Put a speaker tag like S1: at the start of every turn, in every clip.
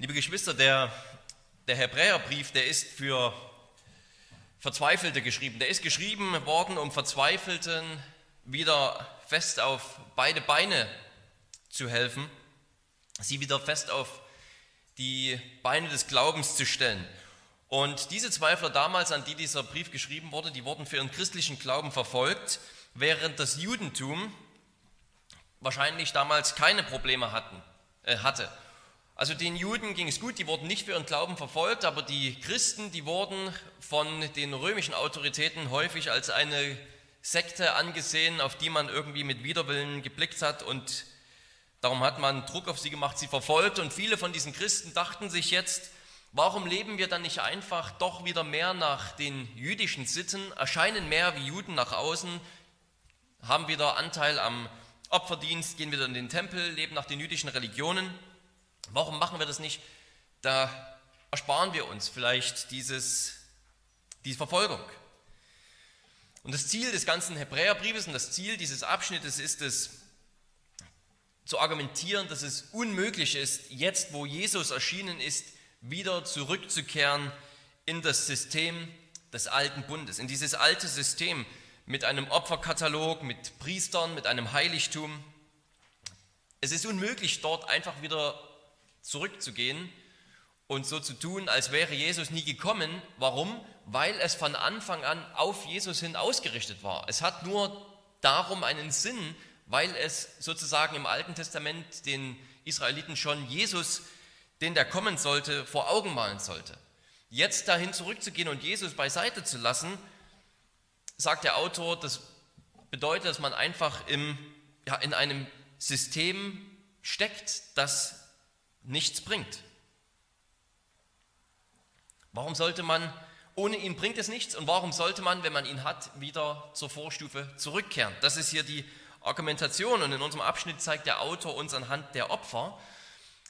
S1: Liebe Geschwister, der, der Hebräerbrief, der ist für Verzweifelte geschrieben. Der ist geschrieben worden, um Verzweifelten wieder fest auf beide Beine zu helfen, sie wieder fest auf die Beine des Glaubens zu stellen. Und diese Zweifler damals, an die dieser Brief geschrieben wurde, die wurden für ihren christlichen Glauben verfolgt, während das Judentum wahrscheinlich damals keine Probleme hatten, äh, hatte. Also den Juden ging es gut, die wurden nicht für ihren Glauben verfolgt, aber die Christen, die wurden von den römischen Autoritäten häufig als eine Sekte angesehen, auf die man irgendwie mit Widerwillen geblickt hat und darum hat man Druck auf sie gemacht, sie verfolgt. Und viele von diesen Christen dachten sich jetzt, warum leben wir dann nicht einfach doch wieder mehr nach den jüdischen Sitten, erscheinen mehr wie Juden nach außen, haben wieder Anteil am Opferdienst, gehen wieder in den Tempel, leben nach den jüdischen Religionen Warum machen wir das nicht? Da ersparen wir uns vielleicht dieses, diese Verfolgung. Und das Ziel des ganzen Hebräerbriefes und das Ziel dieses Abschnittes ist es, zu argumentieren, dass es unmöglich ist, jetzt wo Jesus erschienen ist, wieder zurückzukehren in das System des alten Bundes, in dieses alte System mit einem Opferkatalog, mit Priestern, mit einem Heiligtum. Es ist unmöglich, dort einfach wieder zurückzugehen und so zu tun, als wäre Jesus nie gekommen. Warum? Weil es von Anfang an auf Jesus hin ausgerichtet war. Es hat nur darum einen Sinn, weil es sozusagen im Alten Testament den Israeliten schon Jesus, den der kommen sollte, vor Augen malen sollte. Jetzt dahin zurückzugehen und Jesus beiseite zu lassen, sagt der Autor, das bedeutet, dass man einfach im, ja, in einem System steckt, das nichts bringt. Warum sollte man, ohne ihn bringt es nichts, und warum sollte man, wenn man ihn hat, wieder zur Vorstufe zurückkehren? Das ist hier die Argumentation und in unserem Abschnitt zeigt der Autor uns anhand der Opfer,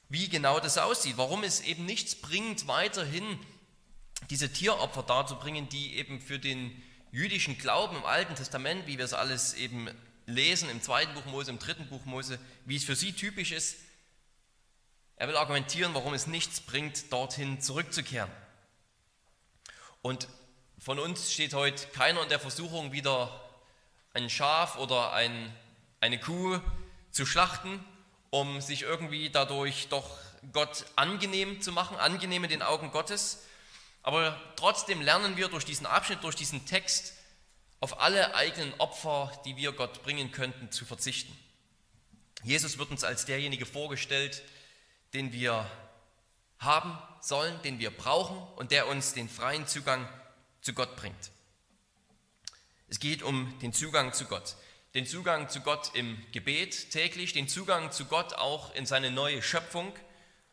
S1: wie genau das aussieht, warum es eben nichts bringt, weiterhin diese Tieropfer darzubringen, die eben für den jüdischen Glauben im Alten Testament, wie wir es alles eben lesen, im zweiten Buch Mose, im dritten Buch Mose, wie es für sie typisch ist, er will argumentieren, warum es nichts bringt, dorthin zurückzukehren. Und von uns steht heute keiner in der Versuchung, wieder ein Schaf oder ein, eine Kuh zu schlachten, um sich irgendwie dadurch doch Gott angenehm zu machen, angenehm in den Augen Gottes. Aber trotzdem lernen wir durch diesen Abschnitt, durch diesen Text, auf alle eigenen Opfer, die wir Gott bringen könnten, zu verzichten. Jesus wird uns als derjenige vorgestellt, den wir haben sollen, den wir brauchen und der uns den freien Zugang zu Gott bringt. Es geht um den Zugang zu Gott. Den Zugang zu Gott im Gebet täglich, den Zugang zu Gott auch in seine neue Schöpfung,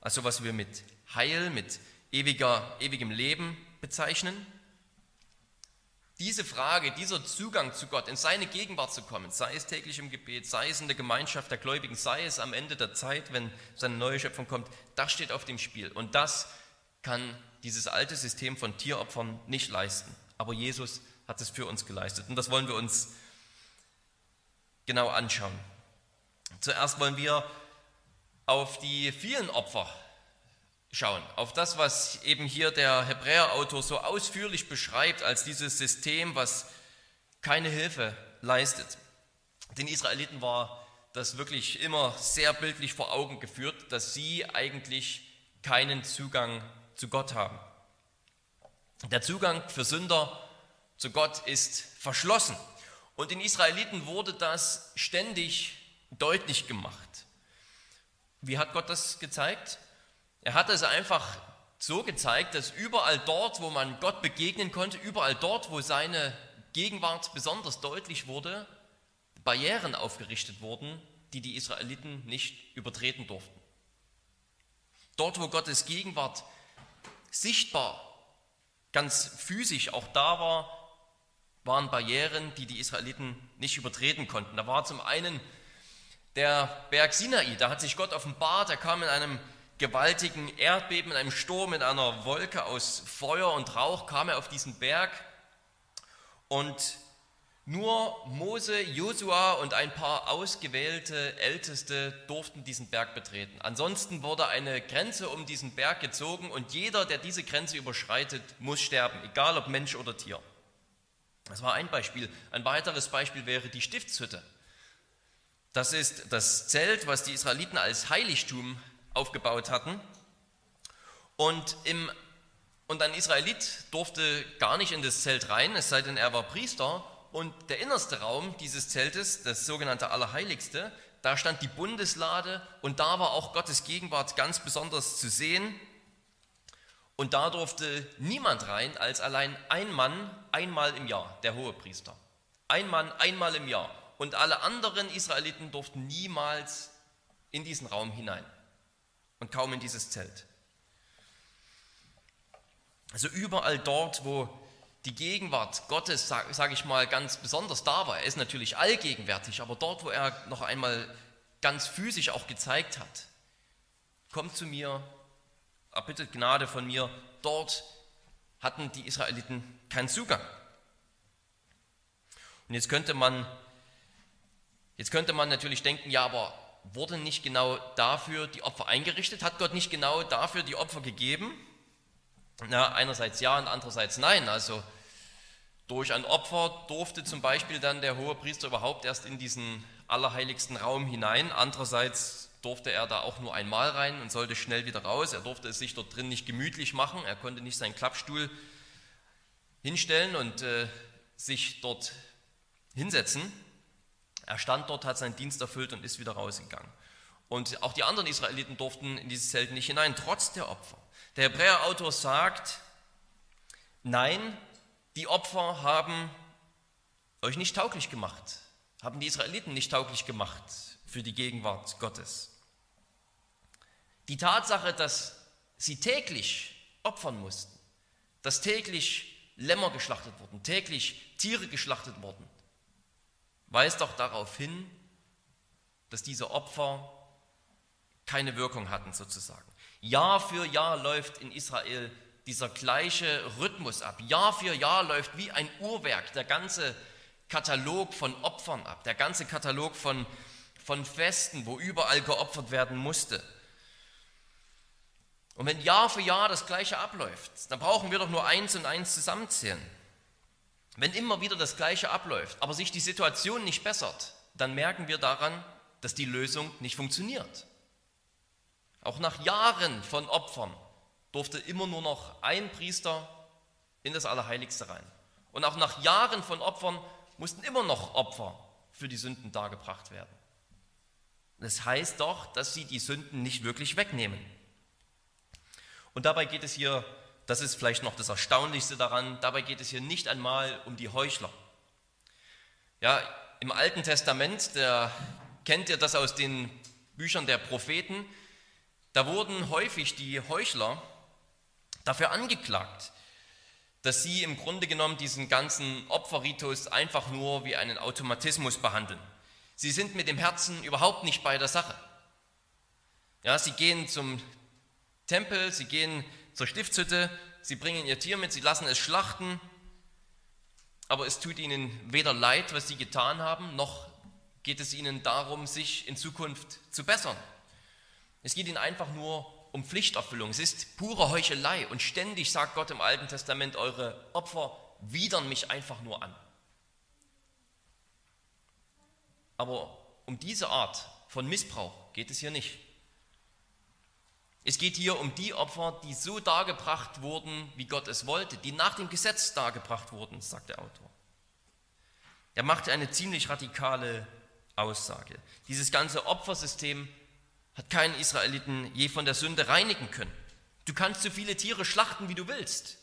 S1: also was wir mit Heil, mit ewiger, ewigem Leben bezeichnen. Diese Frage, dieser Zugang zu Gott, in seine Gegenwart zu kommen, sei es täglich im Gebet, sei es in der Gemeinschaft der Gläubigen, sei es am Ende der Zeit, wenn seine neue Schöpfung kommt, das steht auf dem Spiel. Und das kann dieses alte System von Tieropfern nicht leisten. Aber Jesus hat es für uns geleistet. Und das wollen wir uns genau anschauen. Zuerst wollen wir auf die vielen Opfer schauen, auf das, was eben hier der Hebräerautor so ausführlich beschreibt als dieses System, was keine Hilfe leistet. Den Israeliten war das wirklich immer sehr bildlich vor Augen geführt, dass sie eigentlich keinen Zugang zu Gott haben. Der Zugang für Sünder zu Gott ist verschlossen. Und den Israeliten wurde das ständig deutlich gemacht. Wie hat Gott das gezeigt? Er hat es einfach so gezeigt, dass überall dort, wo man Gott begegnen konnte, überall dort, wo seine Gegenwart besonders deutlich wurde, Barrieren aufgerichtet wurden, die die Israeliten nicht übertreten durften. Dort, wo Gottes Gegenwart sichtbar, ganz physisch auch da war, waren Barrieren, die die Israeliten nicht übertreten konnten. Da war zum einen der Berg Sinai, da hat sich Gott offenbart, er kam in einem gewaltigen Erdbeben, in einem Sturm, in einer Wolke aus Feuer und Rauch kam er auf diesen Berg und Nur Mose, Josua und ein paar ausgewählte Älteste durften diesen Berg betreten. Ansonsten wurde eine Grenze um diesen Berg gezogen und jeder, der diese Grenze überschreitet, muss sterben, egal ob Mensch oder Tier. Das war ein Beispiel. Ein weiteres Beispiel wäre die Stiftshütte. Das ist das Zelt, was die Israeliten als Heiligtum aufgebaut hatten. Und, im, und ein Israelit durfte gar nicht in das Zelt rein, es sei denn, er war Priester. Und der innerste Raum dieses Zeltes, das sogenannte Allerheiligste, da stand die Bundeslade und da war auch Gottes Gegenwart ganz besonders zu sehen. Und da durfte niemand rein als allein ein Mann einmal im Jahr, der Hohepriester. Ein Mann einmal im Jahr. Und alle anderen Israeliten durften niemals in diesen Raum hinein und kaum in dieses Zelt. Also überall dort, wo die Gegenwart Gottes, sage sag ich mal, ganz besonders da war. Er ist natürlich allgegenwärtig, aber dort, wo er noch einmal ganz physisch auch gezeigt hat, kommt zu mir, erbittet Gnade von mir, dort hatten die Israeliten keinen Zugang. Und jetzt könnte man, jetzt könnte man natürlich denken, ja, aber wurden nicht genau dafür die Opfer eingerichtet? Hat Gott nicht genau dafür die Opfer gegeben? Na, einerseits ja und andererseits nein. Also durch ein Opfer durfte zum Beispiel dann der hohe Priester überhaupt erst in diesen allerheiligsten Raum hinein. Andererseits durfte er da auch nur einmal rein und sollte schnell wieder raus. Er durfte es sich dort drin nicht gemütlich machen. Er konnte nicht seinen Klappstuhl hinstellen und äh, sich dort hinsetzen. Er stand dort, hat seinen Dienst erfüllt und ist wieder rausgegangen. Und auch die anderen Israeliten durften in dieses Zelt nicht hinein, trotz der Opfer. Der Hebräerautor sagt, nein, die Opfer haben euch nicht tauglich gemacht, haben die Israeliten nicht tauglich gemacht für die Gegenwart Gottes. Die Tatsache, dass sie täglich opfern mussten, dass täglich Lämmer geschlachtet wurden, täglich Tiere geschlachtet wurden, weist doch darauf hin, dass diese Opfer keine Wirkung hatten sozusagen. Jahr für Jahr läuft in Israel dieser gleiche Rhythmus ab. Jahr für Jahr läuft wie ein Uhrwerk der ganze Katalog von Opfern ab, der ganze Katalog von, von Festen, wo überall geopfert werden musste. Und wenn Jahr für Jahr das gleiche abläuft, dann brauchen wir doch nur eins und eins zusammenzählen. Wenn immer wieder das gleiche abläuft, aber sich die Situation nicht bessert, dann merken wir daran, dass die Lösung nicht funktioniert. Auch nach Jahren von Opfern durfte immer nur noch ein Priester in das Allerheiligste rein. Und auch nach Jahren von Opfern mussten immer noch Opfer für die Sünden dargebracht werden. Das heißt doch, dass sie die Sünden nicht wirklich wegnehmen. Und dabei geht es hier, das ist vielleicht noch das Erstaunlichste daran, dabei geht es hier nicht einmal um die Heuchler. Ja, im Alten Testament, der kennt ihr das aus den Büchern der Propheten, da wurden häufig die Heuchler dafür angeklagt, dass sie im Grunde genommen diesen ganzen Opferritus einfach nur wie einen Automatismus behandeln. Sie sind mit dem Herzen überhaupt nicht bei der Sache. Ja, sie gehen zum Tempel, sie gehen zur Stiftshütte, sie bringen ihr Tier mit, sie lassen es schlachten, aber es tut ihnen weder leid, was sie getan haben, noch geht es ihnen darum, sich in Zukunft zu bessern. Es geht ihnen einfach nur um Pflichterfüllung. Es ist pure Heuchelei. Und ständig sagt Gott im Alten Testament, eure Opfer widern mich einfach nur an. Aber um diese Art von Missbrauch geht es hier nicht. Es geht hier um die Opfer, die so dargebracht wurden, wie Gott es wollte, die nach dem Gesetz dargebracht wurden, sagt der Autor. Er macht eine ziemlich radikale Aussage. Dieses ganze Opfersystem hat keinen Israeliten je von der Sünde reinigen können. Du kannst so viele Tiere schlachten, wie du willst.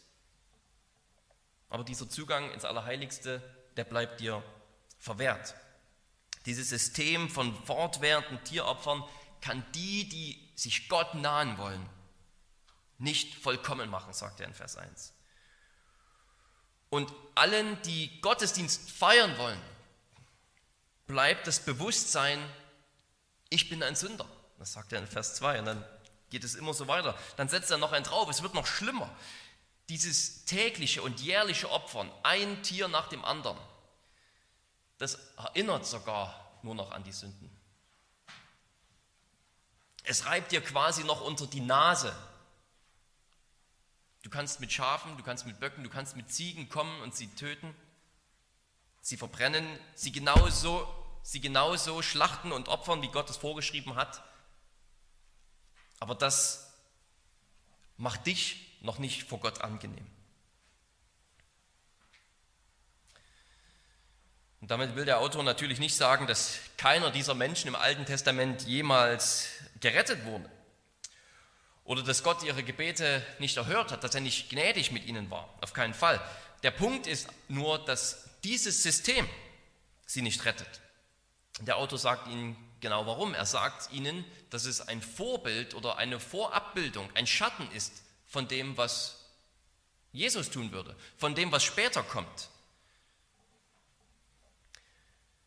S1: Aber dieser Zugang ins Allerheiligste, der bleibt dir verwehrt. Dieses System von fortwährenden Tieropfern kann die, die sich Gott nahen wollen, nicht vollkommen machen, sagt er in Vers 1. Und allen, die Gottesdienst feiern wollen, bleibt das Bewusstsein, ich bin ein Sünder. Das sagt er in Vers 2 und dann geht es immer so weiter. Dann setzt er noch einen drauf, es wird noch schlimmer. Dieses tägliche und jährliche Opfern, ein Tier nach dem anderen, das erinnert sogar nur noch an die Sünden. Es reibt dir quasi noch unter die Nase. Du kannst mit Schafen, du kannst mit Böcken, du kannst mit Ziegen kommen und sie töten. Sie verbrennen, sie genauso, sie genauso schlachten und opfern, wie Gott es vorgeschrieben hat. Aber das macht dich noch nicht vor Gott angenehm. Und damit will der Autor natürlich nicht sagen, dass keiner dieser Menschen im Alten Testament jemals gerettet wurde. Oder dass Gott ihre Gebete nicht erhört hat, dass er nicht gnädig mit ihnen war. Auf keinen Fall. Der Punkt ist nur, dass dieses System sie nicht rettet. Der Autor sagt ihnen genau warum. Er sagt ihnen, dass es ein Vorbild oder eine Vorabbildung, ein Schatten ist von dem, was Jesus tun würde, von dem, was später kommt.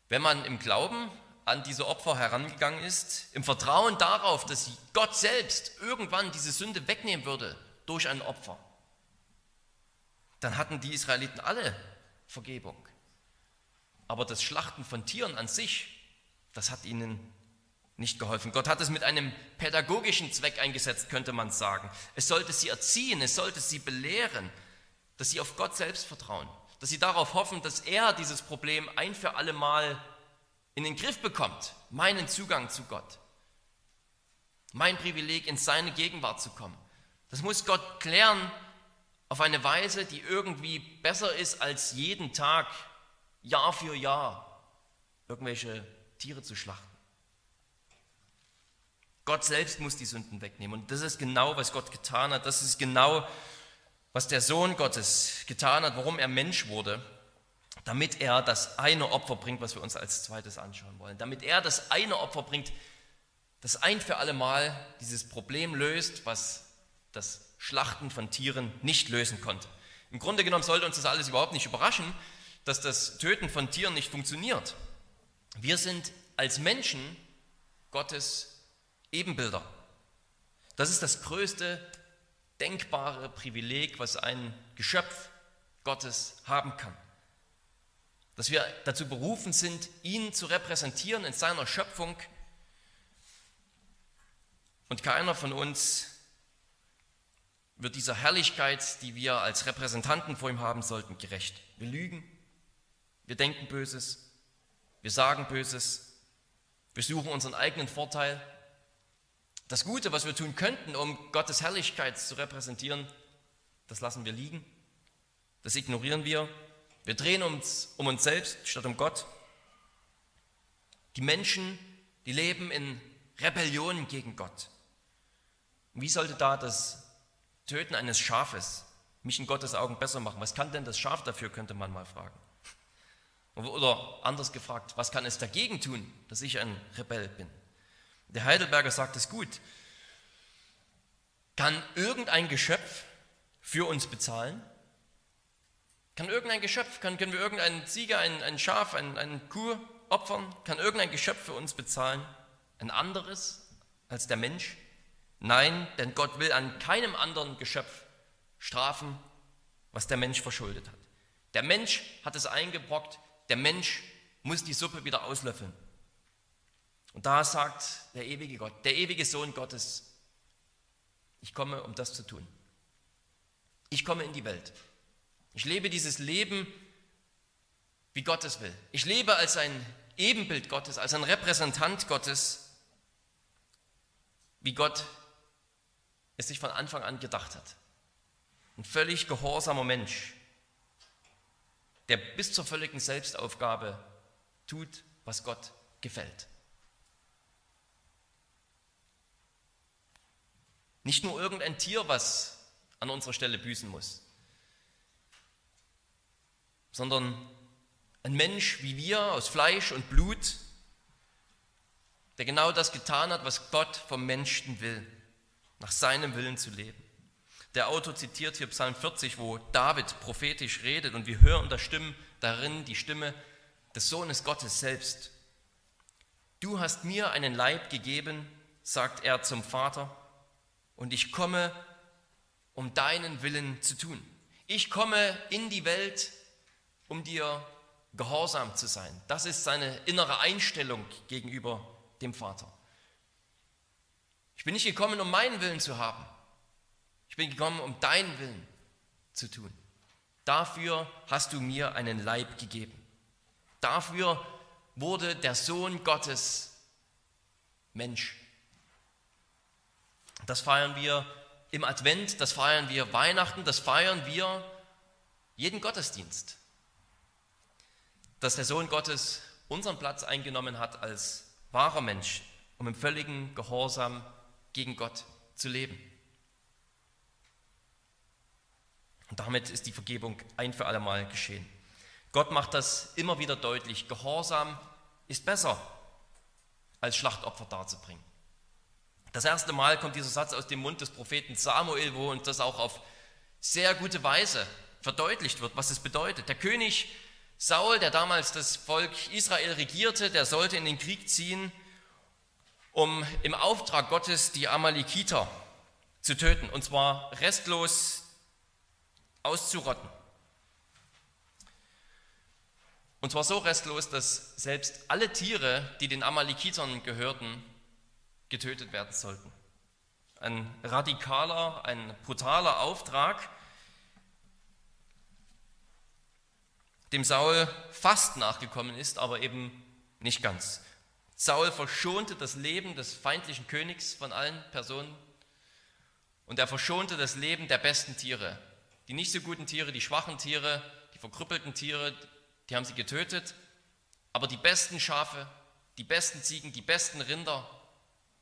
S1: Wenn man im Glauben an diese Opfer herangegangen ist, im Vertrauen darauf, dass Gott selbst irgendwann diese Sünde wegnehmen würde durch ein Opfer, dann hatten die Israeliten alle Vergebung. Aber das Schlachten von Tieren an sich, das hat ihnen nicht geholfen. Gott hat es mit einem pädagogischen Zweck eingesetzt, könnte man sagen. Es sollte sie erziehen, es sollte sie belehren, dass sie auf Gott selbst vertrauen, dass sie darauf hoffen, dass er dieses Problem ein für alle Mal in den Griff bekommt, meinen Zugang zu Gott, mein Privileg in seine Gegenwart zu kommen. Das muss Gott klären auf eine Weise, die irgendwie besser ist, als jeden Tag, Jahr für Jahr, irgendwelche Tiere zu schlachten. Gott selbst muss die Sünden wegnehmen. Und das ist genau, was Gott getan hat. Das ist genau, was der Sohn Gottes getan hat, warum er Mensch wurde, damit er das eine Opfer bringt, was wir uns als zweites anschauen wollen. Damit er das eine Opfer bringt, das ein für alle Mal dieses Problem löst, was das Schlachten von Tieren nicht lösen konnte. Im Grunde genommen sollte uns das alles überhaupt nicht überraschen, dass das Töten von Tieren nicht funktioniert. Wir sind als Menschen Gottes Ebenbilder. Das ist das größte denkbare Privileg, was ein Geschöpf Gottes haben kann. Dass wir dazu berufen sind, ihn zu repräsentieren in seiner Schöpfung. Und keiner von uns wird dieser Herrlichkeit, die wir als Repräsentanten vor ihm haben sollten, gerecht. Wir lügen, wir denken Böses, wir sagen Böses, wir suchen unseren eigenen Vorteil. Das Gute, was wir tun könnten, um Gottes Herrlichkeit zu repräsentieren, das lassen wir liegen, das ignorieren wir. Wir drehen uns um uns selbst statt um Gott. Die Menschen, die leben in Rebellion gegen Gott. wie sollte da das Töten eines Schafes mich in Gottes Augen besser machen. Was kann denn das Schaf dafür, könnte man mal fragen. Oder anders gefragt, was kann es dagegen tun, dass ich ein Rebell bin? Der Heidelberger sagt es gut. Kann irgendein Geschöpf für uns bezahlen? Kann irgendein Geschöpf, kann, können wir irgendeinen Ziege, ein, ein Schaf, ein, eine Kuh opfern? Kann irgendein Geschöpf für uns bezahlen? Ein anderes als der Mensch? Nein, denn Gott will an keinem anderen Geschöpf strafen, was der Mensch verschuldet hat. Der Mensch hat es eingebrockt, der Mensch muss die Suppe wieder auslöffeln. Und da sagt der ewige Gott, der ewige Sohn Gottes, ich komme, um das zu tun. Ich komme in die Welt. Ich lebe dieses Leben, wie Gott es will. Ich lebe als ein Ebenbild Gottes, als ein Repräsentant Gottes, wie Gott es sich von Anfang an gedacht hat. Ein völlig gehorsamer Mensch, der bis zur völligen Selbstaufgabe tut, was Gott gefällt. Nicht nur irgendein Tier, was an unserer Stelle büßen muss, sondern ein Mensch wie wir aus Fleisch und Blut, der genau das getan hat, was Gott vom Menschen will nach seinem Willen zu leben. Der Autor zitiert hier Psalm 40, wo David prophetisch redet und wir hören der Stimme darin die Stimme des Sohnes Gottes selbst. Du hast mir einen Leib gegeben, sagt er zum Vater, und ich komme, um deinen Willen zu tun. Ich komme in die Welt, um dir gehorsam zu sein. Das ist seine innere Einstellung gegenüber dem Vater. Ich bin nicht gekommen, um meinen Willen zu haben. Ich bin gekommen, um deinen Willen zu tun. Dafür hast du mir einen Leib gegeben. Dafür wurde der Sohn Gottes Mensch. Das feiern wir im Advent, das feiern wir Weihnachten, das feiern wir jeden Gottesdienst. Dass der Sohn Gottes unseren Platz eingenommen hat als wahrer Mensch, um im völligen Gehorsam gegen Gott zu leben. Und damit ist die Vergebung ein für allemal geschehen. Gott macht das immer wieder deutlich. Gehorsam ist besser, als Schlachtopfer darzubringen. Das erste Mal kommt dieser Satz aus dem Mund des Propheten Samuel, wo uns das auch auf sehr gute Weise verdeutlicht wird, was es bedeutet. Der König Saul, der damals das Volk Israel regierte, der sollte in den Krieg ziehen, um im Auftrag Gottes die Amalekiter zu töten, und zwar restlos auszurotten. Und zwar so restlos, dass selbst alle Tiere, die den Amalekitern gehörten, getötet werden sollten. Ein radikaler, ein brutaler Auftrag, dem Saul fast nachgekommen ist, aber eben nicht ganz. Saul verschonte das Leben des feindlichen Königs von allen Personen und er verschonte das Leben der besten Tiere. Die nicht so guten Tiere, die schwachen Tiere, die verkrüppelten Tiere, die haben sie getötet, aber die besten Schafe, die besten Ziegen, die besten Rinder,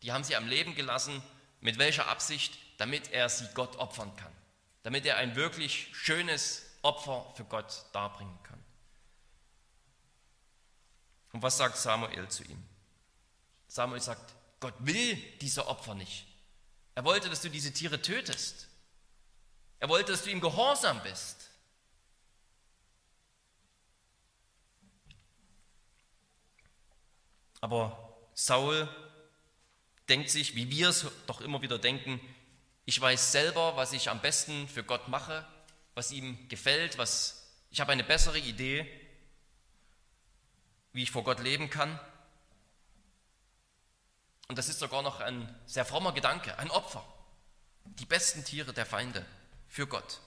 S1: die haben sie am Leben gelassen. Mit welcher Absicht? Damit er sie Gott opfern kann. Damit er ein wirklich schönes Opfer für Gott darbringen kann. Und was sagt Samuel zu ihm? Samuel sagt, Gott will diese Opfer nicht. Er wollte, dass du diese Tiere tötest. Er wollte, dass du ihm gehorsam bist. Aber Saul denkt sich, wie wir es doch immer wieder denken, ich weiß selber, was ich am besten für Gott mache, was ihm gefällt, was ich habe eine bessere Idee, wie ich vor Gott leben kann. Und das ist sogar noch ein sehr frommer Gedanke, ein Opfer. Die besten Tiere der Feinde für Gott.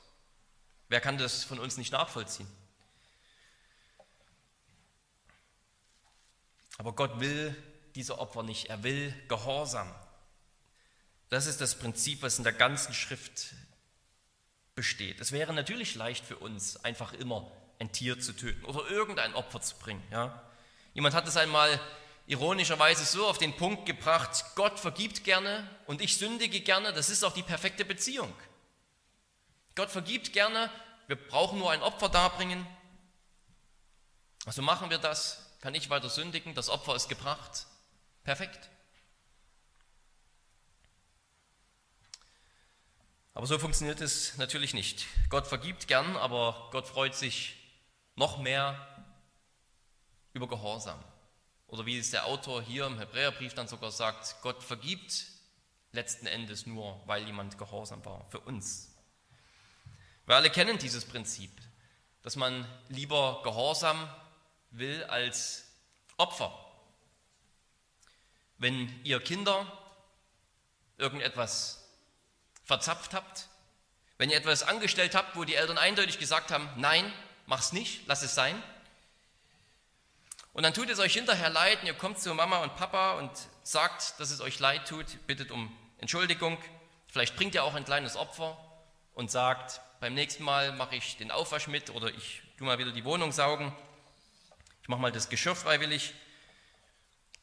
S1: Wer kann das von uns nicht nachvollziehen? Aber Gott will diese Opfer nicht. Er will Gehorsam. Das ist das Prinzip, was in der ganzen Schrift besteht. Es wäre natürlich leicht für uns, einfach immer ein Tier zu töten oder irgendein Opfer zu bringen. Ja? Jemand hat es einmal ironischerweise so auf den Punkt gebracht, Gott vergibt gerne und ich sündige gerne, das ist auch die perfekte Beziehung. Gott vergibt gerne, wir brauchen nur ein Opfer darbringen. Also machen wir das, kann ich weiter sündigen, das Opfer ist gebracht. Perfekt. Aber so funktioniert es natürlich nicht. Gott vergibt gern, aber Gott freut sich noch mehr über Gehorsam. Oder wie es der Autor hier im Hebräerbrief dann sogar sagt, Gott vergibt letzten Endes nur, weil jemand gehorsam war, für uns. Wir alle kennen dieses Prinzip, dass man lieber Gehorsam will als Opfer. Wenn ihr Kinder irgendetwas verzapft habt, wenn ihr etwas angestellt habt, wo die Eltern eindeutig gesagt haben, nein, mach's nicht, lass es sein. Und dann tut es euch hinterher leid und ihr kommt zu Mama und Papa und sagt, dass es euch leid tut, bittet um Entschuldigung. Vielleicht bringt ihr auch ein kleines Opfer und sagt, beim nächsten Mal mache ich den Aufwasch mit oder ich tue mal wieder die Wohnung saugen. Ich mache mal das Geschirr freiwillig.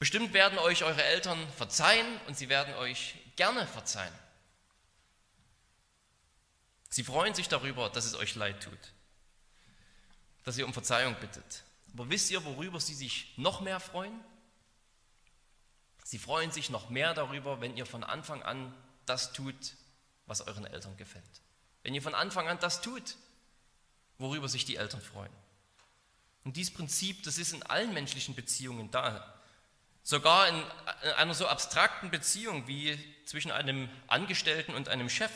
S1: Bestimmt werden euch eure Eltern verzeihen und sie werden euch gerne verzeihen. Sie freuen sich darüber, dass es euch leid tut, dass ihr um Verzeihung bittet. Aber wisst ihr, worüber sie sich noch mehr freuen? Sie freuen sich noch mehr darüber, wenn ihr von Anfang an das tut, was euren Eltern gefällt. Wenn ihr von Anfang an das tut, worüber sich die Eltern freuen. Und dieses Prinzip, das ist in allen menschlichen Beziehungen da. Sogar in einer so abstrakten Beziehung wie zwischen einem Angestellten und einem Chef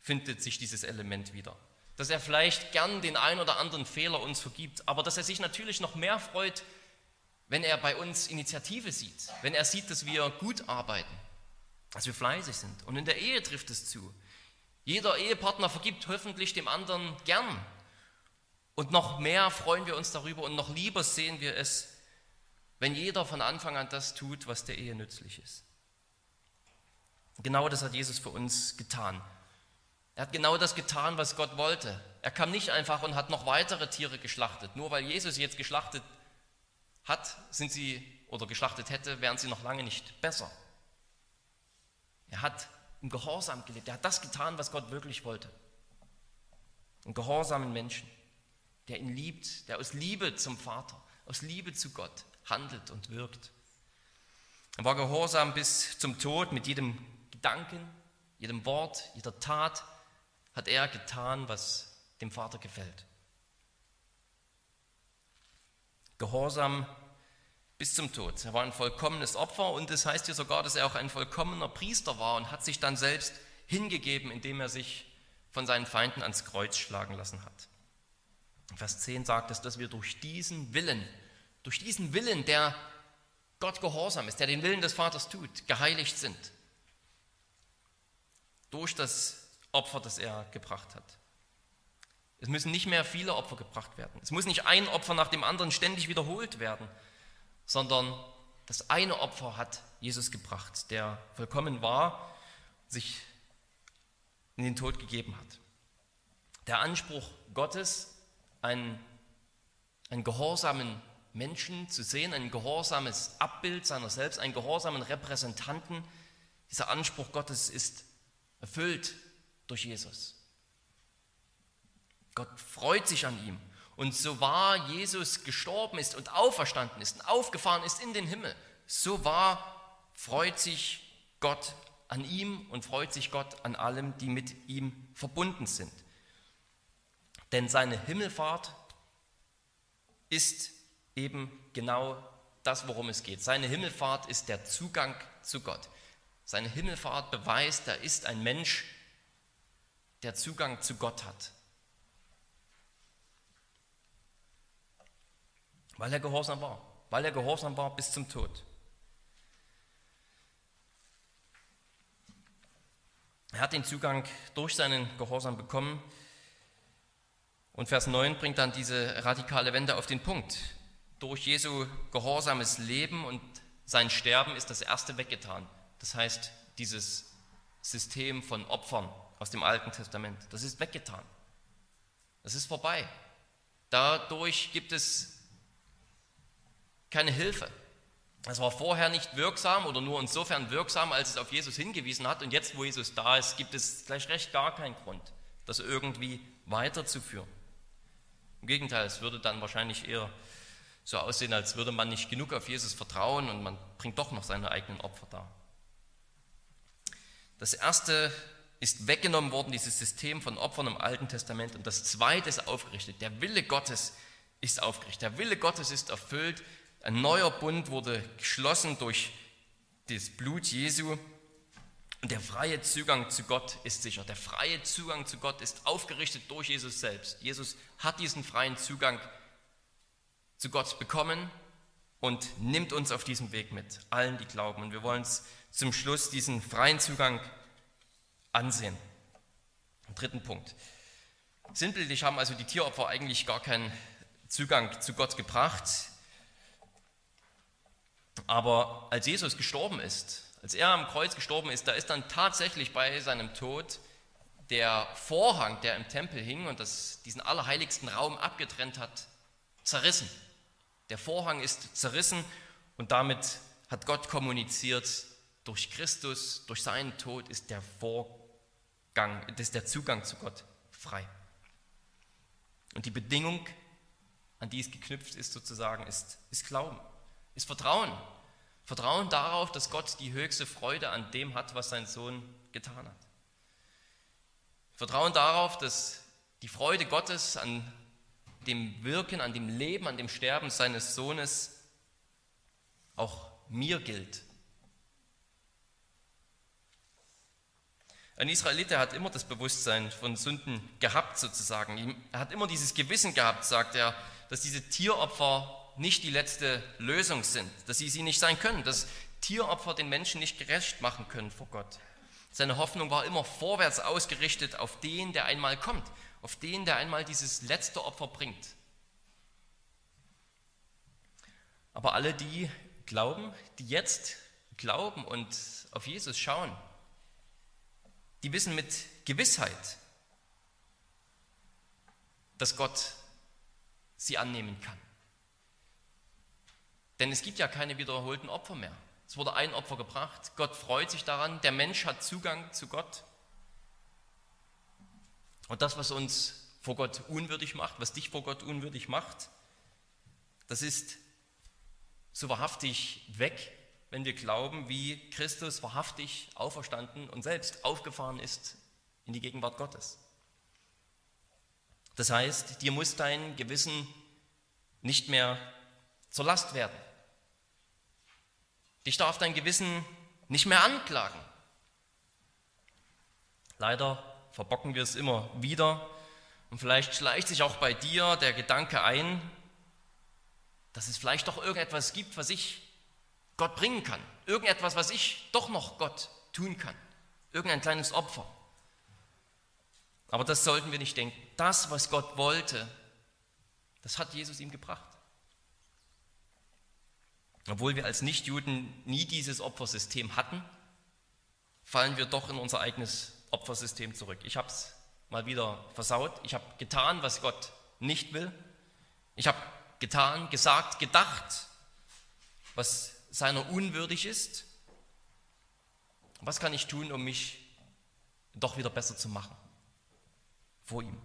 S1: findet sich dieses Element wieder. dass er vielleicht gern den ein oder anderen Fehler uns vergibt, aber dass er sich natürlich noch mehr freut, wenn er bei uns Initiative sieht, wenn er sieht, dass wir gut arbeiten, dass wir fleißig sind. Und in der Ehe trifft es zu. Jeder Ehepartner vergibt hoffentlich dem anderen gern. Und noch mehr freuen wir uns darüber und noch lieber sehen wir es, wenn jeder von Anfang an das tut, was der Ehe nützlich ist. Genau das hat Jesus für uns getan. Er hat genau das getan, was Gott wollte. Er kam nicht einfach und hat noch weitere Tiere geschlachtet. Nur weil Jesus jetzt geschlachtet hat, sind sie oder geschlachtet hätte, wären sie noch lange nicht besser. Er hat im Gehorsam gelebt. Er hat das getan, was Gott wirklich wollte. Einen gehorsamen Menschen, der ihn liebt, der aus Liebe zum Vater, aus Liebe zu Gott handelt und wirkt. Er war gehorsam bis zum Tod mit jedem Gedanken, jedem Wort, jeder Tat hat er getan, was dem Vater gefällt. Gehorsam bis zum Tod. Er war ein vollkommenes Opfer und es das heißt hier sogar, dass er auch ein vollkommener Priester war und hat sich dann selbst hingegeben, indem er sich von seinen Feinden ans Kreuz schlagen lassen hat. Vers 10 sagt es, dass wir durch diesen Willen, durch diesen Willen, der Gott gehorsam ist, der den Willen des Vaters tut, geheiligt sind. Durch das Opfer, das er gebracht hat. Es müssen nicht mehr viele Opfer gebracht werden. Es muss nicht ein Opfer nach dem anderen ständig wiederholt werden, sondern das eine Opfer hat Jesus gebracht, der vollkommen war, sich in den Tod gegeben hat. Der Anspruch Gottes, einen, einen gehorsamen Menschen zu sehen, ein gehorsames Abbild seiner selbst, einen gehorsamen Repräsentanten, dieser Anspruch Gottes ist erfüllt durch Jesus. Gott freut sich an ihm und so wahr Jesus gestorben ist und auferstanden ist und aufgefahren ist in den Himmel, so wahr freut sich Gott an ihm und freut sich Gott an allem, die mit ihm verbunden sind. Denn seine Himmelfahrt ist eben genau das, worum es geht. Seine Himmelfahrt ist der Zugang zu Gott. Seine Himmelfahrt beweist, er ist ein Mensch, der Zugang zu Gott hat. Weil er gehorsam war. Weil er gehorsam war bis zum Tod. Er hat den Zugang durch seinen Gehorsam bekommen. Und Vers 9 bringt dann diese radikale Wende auf den Punkt. Durch Jesu gehorsames Leben und sein Sterben ist das erste weggetan. Das heißt, dieses System von Opfern aus dem Alten Testament, das ist weggetan. Das ist vorbei. Dadurch gibt es keine Hilfe. Es war vorher nicht wirksam oder nur insofern wirksam, als es auf Jesus hingewiesen hat. Und jetzt, wo Jesus da ist, gibt es gleich recht gar keinen Grund, das irgendwie weiterzuführen. Im Gegenteil, es würde dann wahrscheinlich eher so aussehen, als würde man nicht genug auf Jesus vertrauen und man bringt doch noch seine eigenen Opfer dar. Das erste ist weggenommen worden, dieses System von Opfern im Alten Testament. Und das zweite ist aufgerichtet. Der Wille Gottes ist aufgerichtet. Der Wille Gottes ist erfüllt ein neuer Bund wurde geschlossen durch das Blut Jesu. Und der freie Zugang zu Gott ist sicher. Der freie Zugang zu Gott ist aufgerichtet durch Jesus selbst. Jesus hat diesen freien Zugang zu Gott bekommen und nimmt uns auf diesem Weg mit, allen, die glauben. Und wir wollen uns zum Schluss diesen freien Zugang ansehen. Dritten Punkt. Sinnbildlich haben also die Tieropfer eigentlich gar keinen Zugang zu Gott gebracht. Aber als Jesus gestorben ist, als er am Kreuz gestorben ist, da ist dann tatsächlich bei seinem Tod der Vorhang, der im Tempel hing und das, diesen allerheiligsten Raum abgetrennt hat, zerrissen. Der Vorhang ist zerrissen und damit hat Gott kommuniziert, durch Christus, durch seinen Tod ist der Vorgang, ist der Zugang zu Gott frei. Und die Bedingung, an die es geknüpft ist sozusagen, ist, ist Glauben ist Vertrauen. Vertrauen darauf, dass Gott die höchste Freude an dem hat, was sein Sohn getan hat. Vertrauen darauf, dass die Freude Gottes an dem Wirken, an dem Leben, an dem Sterben seines Sohnes auch mir gilt. Ein Israeliter hat immer das Bewusstsein von Sünden gehabt, sozusagen. Er hat immer dieses Gewissen gehabt, sagt er, dass diese Tieropfer nicht die letzte Lösung sind, dass sie sie nicht sein können, dass Tieropfer den Menschen nicht gerecht machen können vor Gott. Seine Hoffnung war immer vorwärts ausgerichtet auf den, der einmal kommt, auf den, der einmal dieses letzte Opfer bringt. Aber alle, die glauben, die jetzt glauben und auf Jesus schauen, die wissen mit Gewissheit, dass Gott sie annehmen kann. Denn es gibt ja keine wiederholten Opfer mehr. Es wurde ein Opfer gebracht. Gott freut sich daran. Der Mensch hat Zugang zu Gott. Und das, was uns vor Gott unwürdig macht, was dich vor Gott unwürdig macht, das ist so wahrhaftig weg, wenn wir glauben, wie Christus wahrhaftig auferstanden und selbst aufgefahren ist in die Gegenwart Gottes. Das heißt, dir muss dein Gewissen nicht mehr zur Last werden. Dich darf dein Gewissen nicht mehr anklagen. Leider verbocken wir es immer wieder und vielleicht schleicht sich auch bei dir der Gedanke ein, dass es vielleicht doch irgendetwas gibt, was ich Gott bringen kann. Irgendetwas, was ich doch noch Gott tun kann. Irgendein kleines Opfer. Aber das sollten wir nicht denken. Das, was Gott wollte, das hat Jesus ihm gebracht. Obwohl wir als Nichtjuden nie dieses Opfersystem hatten, fallen wir doch in unser eigenes Opfersystem zurück. Ich habe es mal wieder versaut. Ich habe getan, was Gott nicht will. Ich habe getan, gesagt, gedacht, was seiner unwürdig ist. Was kann ich tun, um mich doch wieder besser zu machen vor ihm?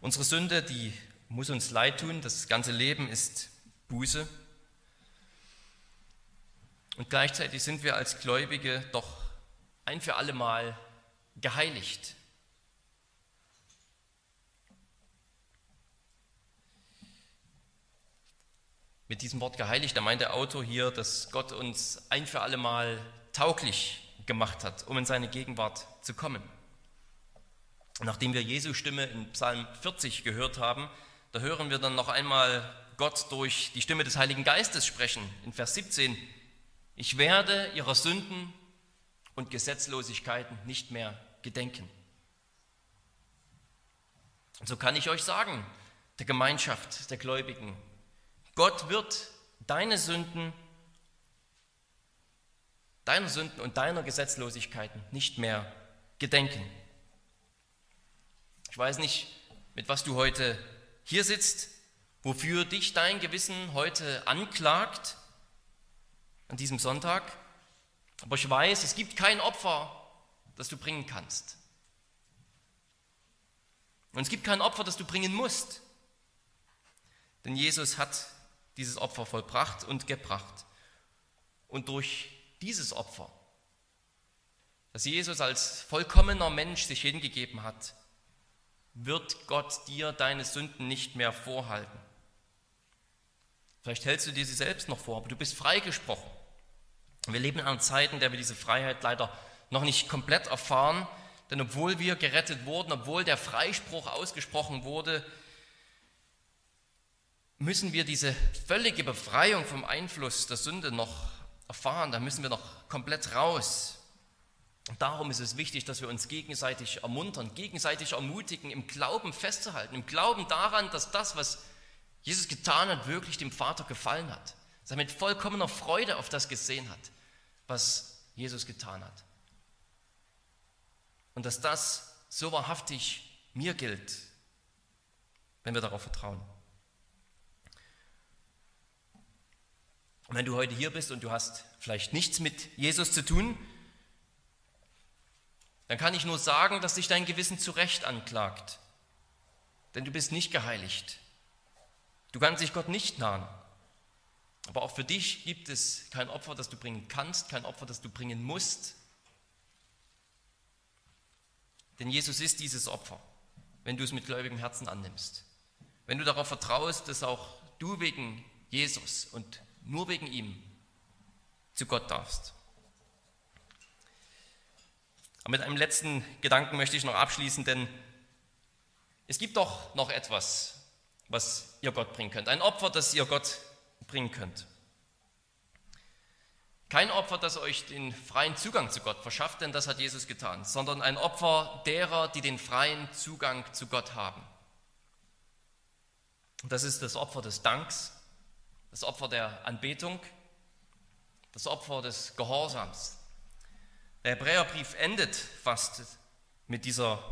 S1: Unsere Sünde, die muss uns leid tun. Das ganze Leben ist Buße. Und gleichzeitig sind wir als Gläubige doch ein für alle Mal geheiligt. Mit diesem Wort geheiligt, da meint der Autor hier, dass Gott uns ein für alle Mal tauglich gemacht hat, um in seine Gegenwart zu kommen. Nachdem wir Jesu Stimme in Psalm 40 gehört haben, da hören wir dann noch einmal Gott durch die Stimme des Heiligen Geistes sprechen. In Vers 17, ich werde ihrer Sünden und Gesetzlosigkeiten nicht mehr gedenken. Und so kann ich euch sagen, der Gemeinschaft der Gläubigen, Gott wird deine Sünden, deine Sünden und deiner Gesetzlosigkeiten nicht mehr gedenken. Ich weiß nicht, mit was du heute hier sitzt, wofür dich dein Gewissen heute anklagt an diesem Sonntag. Aber ich weiß, es gibt kein Opfer, das du bringen kannst. Und es gibt kein Opfer, das du bringen musst. Denn Jesus hat dieses Opfer vollbracht und gebracht. Und durch dieses Opfer, das Jesus als vollkommener Mensch sich hingegeben hat, wird Gott dir deine Sünden nicht mehr vorhalten. Vielleicht hältst du dir sie selbst noch vor, aber du bist freigesprochen. Wir leben in einer Zeit, in der wir diese Freiheit leider noch nicht komplett erfahren, denn obwohl wir gerettet wurden, obwohl der Freispruch ausgesprochen wurde, müssen wir diese völlige Befreiung vom Einfluss der Sünde noch erfahren, da müssen wir noch komplett raus. Und darum ist es wichtig, dass wir uns gegenseitig ermuntern, gegenseitig ermutigen, im Glauben festzuhalten, im Glauben daran, dass das, was Jesus getan hat, wirklich dem Vater gefallen hat. Dass er mit vollkommener Freude auf das gesehen hat, was Jesus getan hat. Und dass das so wahrhaftig mir gilt, wenn wir darauf vertrauen. Und wenn du heute hier bist und du hast vielleicht nichts mit Jesus zu tun, dann kann ich nur sagen, dass dich dein Gewissen zu Recht anklagt. Denn du bist nicht geheiligt. Du kannst dich Gott nicht nahen. Aber auch für dich gibt es kein Opfer, das du bringen kannst, kein Opfer, das du bringen musst. Denn Jesus ist dieses Opfer, wenn du es mit gläubigem Herzen annimmst. Wenn du darauf vertraust, dass auch du wegen Jesus und nur wegen ihm zu Gott darfst. Aber mit einem letzten Gedanken möchte ich noch abschließen, denn es gibt doch noch etwas, was ihr Gott bringen könnt. Ein Opfer, das ihr Gott bringen könnt. Kein Opfer, das euch den freien Zugang zu Gott verschafft, denn das hat Jesus getan, sondern ein Opfer derer, die den freien Zugang zu Gott haben. Das ist das Opfer des Danks, das Opfer der Anbetung, das Opfer des Gehorsams. Der Hebräerbrief endet fast mit dieser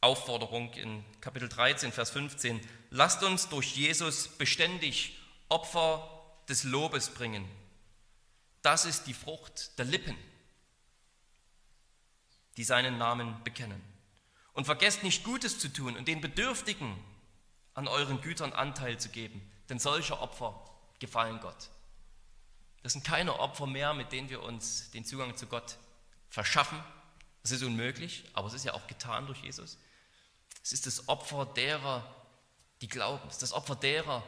S1: Aufforderung in Kapitel 13, Vers 15. Lasst uns durch Jesus beständig Opfer des Lobes bringen. Das ist die Frucht der Lippen, die seinen Namen bekennen. Und vergesst nicht Gutes zu tun und den Bedürftigen an euren Gütern Anteil zu geben, denn solche Opfer gefallen Gott. Das sind keine Opfer mehr, mit denen wir uns den Zugang zu Gott verschaffen. Das ist unmöglich, aber es ist ja auch getan durch Jesus. Es ist das Opfer derer, die glauben. Es ist das Opfer derer,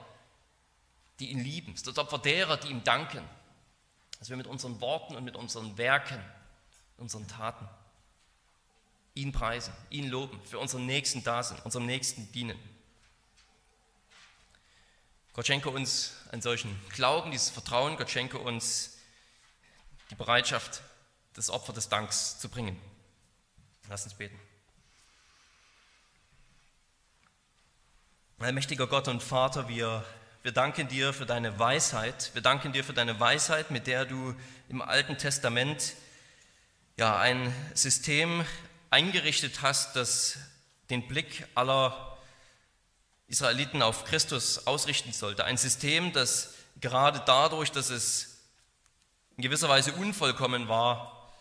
S1: die ihn lieben. Das Opfer derer, die ihm danken. Dass wir mit unseren Worten und mit unseren Werken, unseren Taten ihn preisen, ihn loben, für unseren Nächsten da sind, unserem Nächsten dienen. Gott schenke uns einen solchen Glauben, dieses Vertrauen. Gott schenke uns die Bereitschaft, das Opfer des Danks zu bringen. Lass uns beten. Allmächtiger Gott und Vater, wir, wir danken dir für deine Weisheit. Wir danken dir für deine Weisheit, mit der du im Alten Testament ja, ein System eingerichtet hast, das den Blick aller Israeliten auf Christus ausrichten sollte. Ein System, das gerade dadurch, dass es in gewisser Weise unvollkommen war,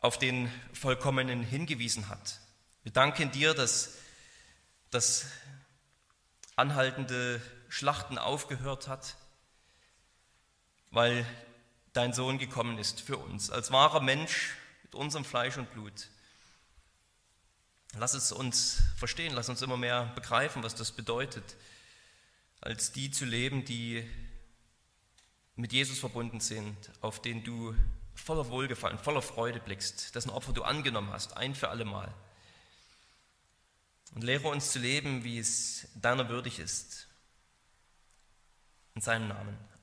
S1: auf den Vollkommenen hingewiesen hat. Wir danken dir, dass das anhaltende Schlachten aufgehört hat, weil dein Sohn gekommen ist für uns, als wahrer Mensch mit unserem Fleisch und Blut. Lass es uns verstehen, lass uns immer mehr begreifen, was das bedeutet, als die zu leben, die mit Jesus verbunden sind, auf den du voller Wohlgefallen, voller Freude blickst, dessen Opfer du angenommen hast, ein für alle Mal. Und lehre uns zu leben, wie es deiner würdig ist. In seinem Namen.